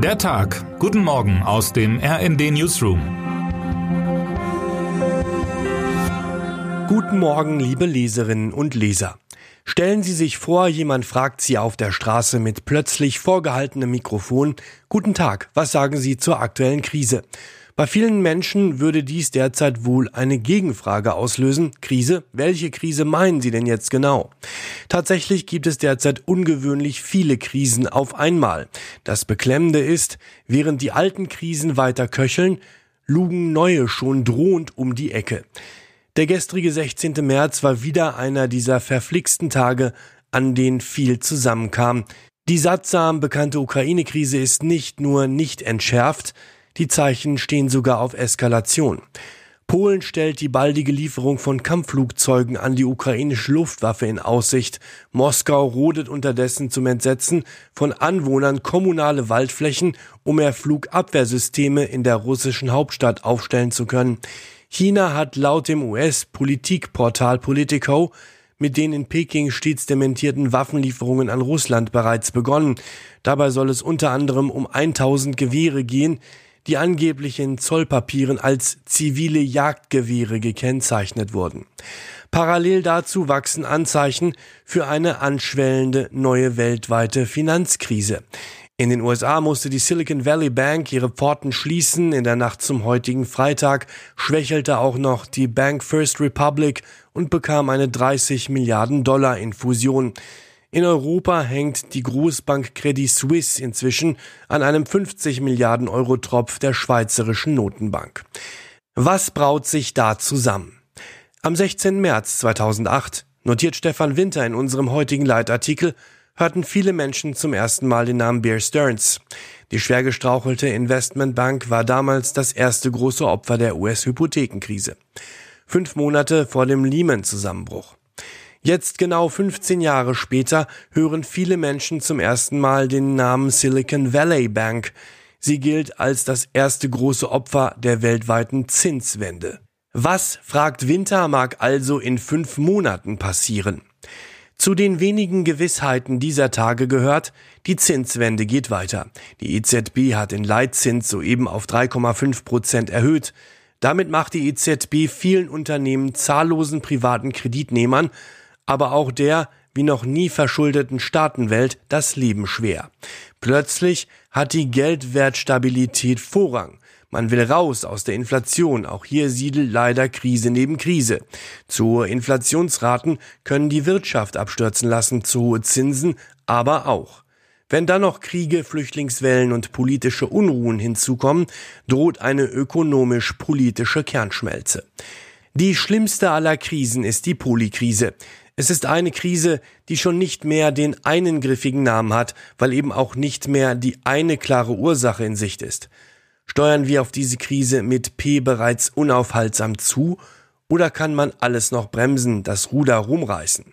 Der Tag. Guten Morgen aus dem RND Newsroom. Guten Morgen, liebe Leserinnen und Leser. Stellen Sie sich vor, jemand fragt Sie auf der Straße mit plötzlich vorgehaltenem Mikrofon, Guten Tag, was sagen Sie zur aktuellen Krise? Bei vielen Menschen würde dies derzeit wohl eine Gegenfrage auslösen. Krise? Welche Krise meinen Sie denn jetzt genau? Tatsächlich gibt es derzeit ungewöhnlich viele Krisen auf einmal. Das Beklemmende ist, während die alten Krisen weiter köcheln, lugen neue schon drohend um die Ecke. Der gestrige 16. März war wieder einer dieser verflixten Tage, an denen viel zusammenkam. Die sattsam bekannte Ukraine-Krise ist nicht nur nicht entschärft, die Zeichen stehen sogar auf Eskalation. Polen stellt die baldige Lieferung von Kampfflugzeugen an die ukrainische Luftwaffe in Aussicht. Moskau rodet unterdessen zum Entsetzen von Anwohnern kommunale Waldflächen, um mehr Flugabwehrsysteme in der russischen Hauptstadt aufstellen zu können. China hat laut dem US-Politikportal Politico mit den in Peking stets dementierten Waffenlieferungen an Russland bereits begonnen. Dabei soll es unter anderem um 1000 Gewehre gehen, die angeblich in Zollpapieren als zivile Jagdgewehre gekennzeichnet wurden. Parallel dazu wachsen Anzeichen für eine anschwellende neue weltweite Finanzkrise. In den USA musste die Silicon Valley Bank ihre Pforten schließen. In der Nacht zum heutigen Freitag schwächelte auch noch die Bank First Republic und bekam eine 30 Milliarden Dollar Infusion. In Europa hängt die Großbank Credit Suisse inzwischen an einem 50 Milliarden Euro Tropf der schweizerischen Notenbank. Was braut sich da zusammen? Am 16. März 2008 notiert Stefan Winter in unserem heutigen Leitartikel, hörten viele Menschen zum ersten Mal den Namen Bear Stearns. Die schwer gestrauchelte Investmentbank war damals das erste große Opfer der US-Hypothekenkrise. Fünf Monate vor dem Lehman-Zusammenbruch. Jetzt genau 15 Jahre später hören viele Menschen zum ersten Mal den Namen Silicon Valley Bank. Sie gilt als das erste große Opfer der weltweiten Zinswende. Was, fragt Winter, mag also in fünf Monaten passieren? Zu den wenigen Gewissheiten dieser Tage gehört, die Zinswende geht weiter. Die EZB hat den Leitzins soeben auf 3,5 Prozent erhöht. Damit macht die EZB vielen Unternehmen zahllosen privaten Kreditnehmern aber auch der wie noch nie verschuldeten Staatenwelt das Leben schwer. Plötzlich hat die Geldwertstabilität Vorrang. Man will raus aus der Inflation. Auch hier siedelt leider Krise neben Krise. Zu hohe Inflationsraten können die Wirtschaft abstürzen lassen, zu hohe Zinsen aber auch. Wenn dann noch Kriege, Flüchtlingswellen und politische Unruhen hinzukommen, droht eine ökonomisch-politische Kernschmelze. Die schlimmste aller Krisen ist die Polikrise. Es ist eine Krise, die schon nicht mehr den einen griffigen Namen hat, weil eben auch nicht mehr die eine klare Ursache in Sicht ist. Steuern wir auf diese Krise mit P bereits unaufhaltsam zu oder kann man alles noch bremsen, das Ruder rumreißen?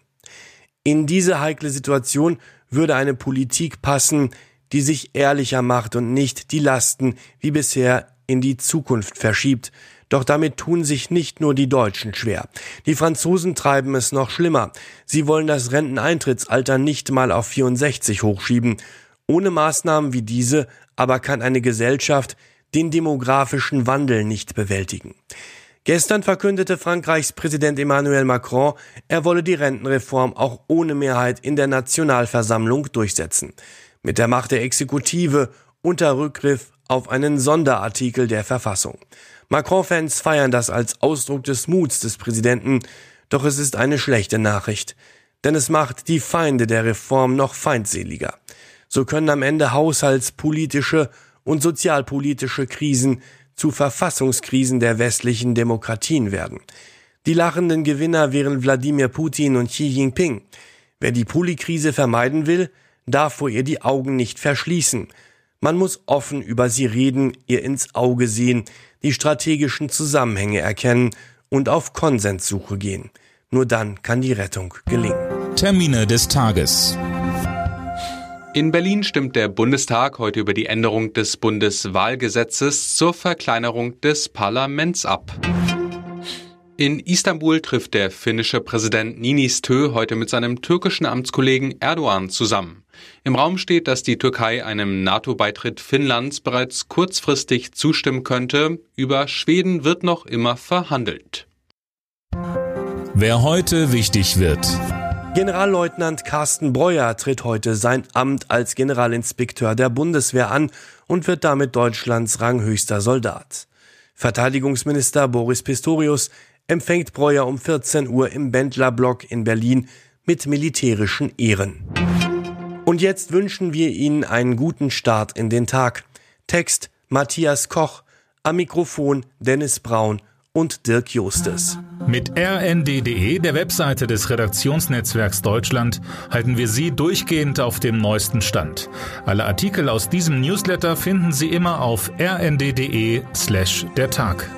In diese heikle Situation würde eine Politik passen, die sich ehrlicher macht und nicht die Lasten wie bisher in die Zukunft verschiebt, doch damit tun sich nicht nur die Deutschen schwer. Die Franzosen treiben es noch schlimmer. Sie wollen das Renteneintrittsalter nicht mal auf 64 hochschieben. Ohne Maßnahmen wie diese aber kann eine Gesellschaft den demografischen Wandel nicht bewältigen. Gestern verkündete Frankreichs Präsident Emmanuel Macron, er wolle die Rentenreform auch ohne Mehrheit in der Nationalversammlung durchsetzen. Mit der Macht der Exekutive unter Rückgriff auf einen Sonderartikel der Verfassung. Macron-Fans feiern das als Ausdruck des Muts des Präsidenten, doch es ist eine schlechte Nachricht, denn es macht die Feinde der Reform noch feindseliger. So können am Ende haushaltspolitische und sozialpolitische Krisen zu Verfassungskrisen der westlichen Demokratien werden. Die lachenden Gewinner wären Wladimir Putin und Xi Jinping. Wer die Polikrise vermeiden will, darf vor ihr die Augen nicht verschließen. Man muss offen über sie reden, ihr ins Auge sehen, die strategischen Zusammenhänge erkennen und auf Konsenssuche gehen. Nur dann kann die Rettung gelingen. Termine des Tages. In Berlin stimmt der Bundestag heute über die Änderung des Bundeswahlgesetzes zur Verkleinerung des Parlaments ab. In Istanbul trifft der finnische Präsident Niinistö heute mit seinem türkischen Amtskollegen Erdogan zusammen. Im Raum steht, dass die Türkei einem NATO-Beitritt Finnlands bereits kurzfristig zustimmen könnte. Über Schweden wird noch immer verhandelt. Wer heute wichtig wird. Generalleutnant Carsten Breuer tritt heute sein Amt als Generalinspekteur der Bundeswehr an und wird damit Deutschlands ranghöchster Soldat. Verteidigungsminister Boris Pistorius empfängt Breuer um 14 Uhr im Bändlerblock in Berlin mit militärischen Ehren. Und jetzt wünschen wir Ihnen einen guten Start in den Tag. Text Matthias Koch, am Mikrofon Dennis Braun und Dirk Justes. Mit rnd.de, der Webseite des Redaktionsnetzwerks Deutschland, halten wir Sie durchgehend auf dem neuesten Stand. Alle Artikel aus diesem Newsletter finden Sie immer auf rnd.de slash der Tag.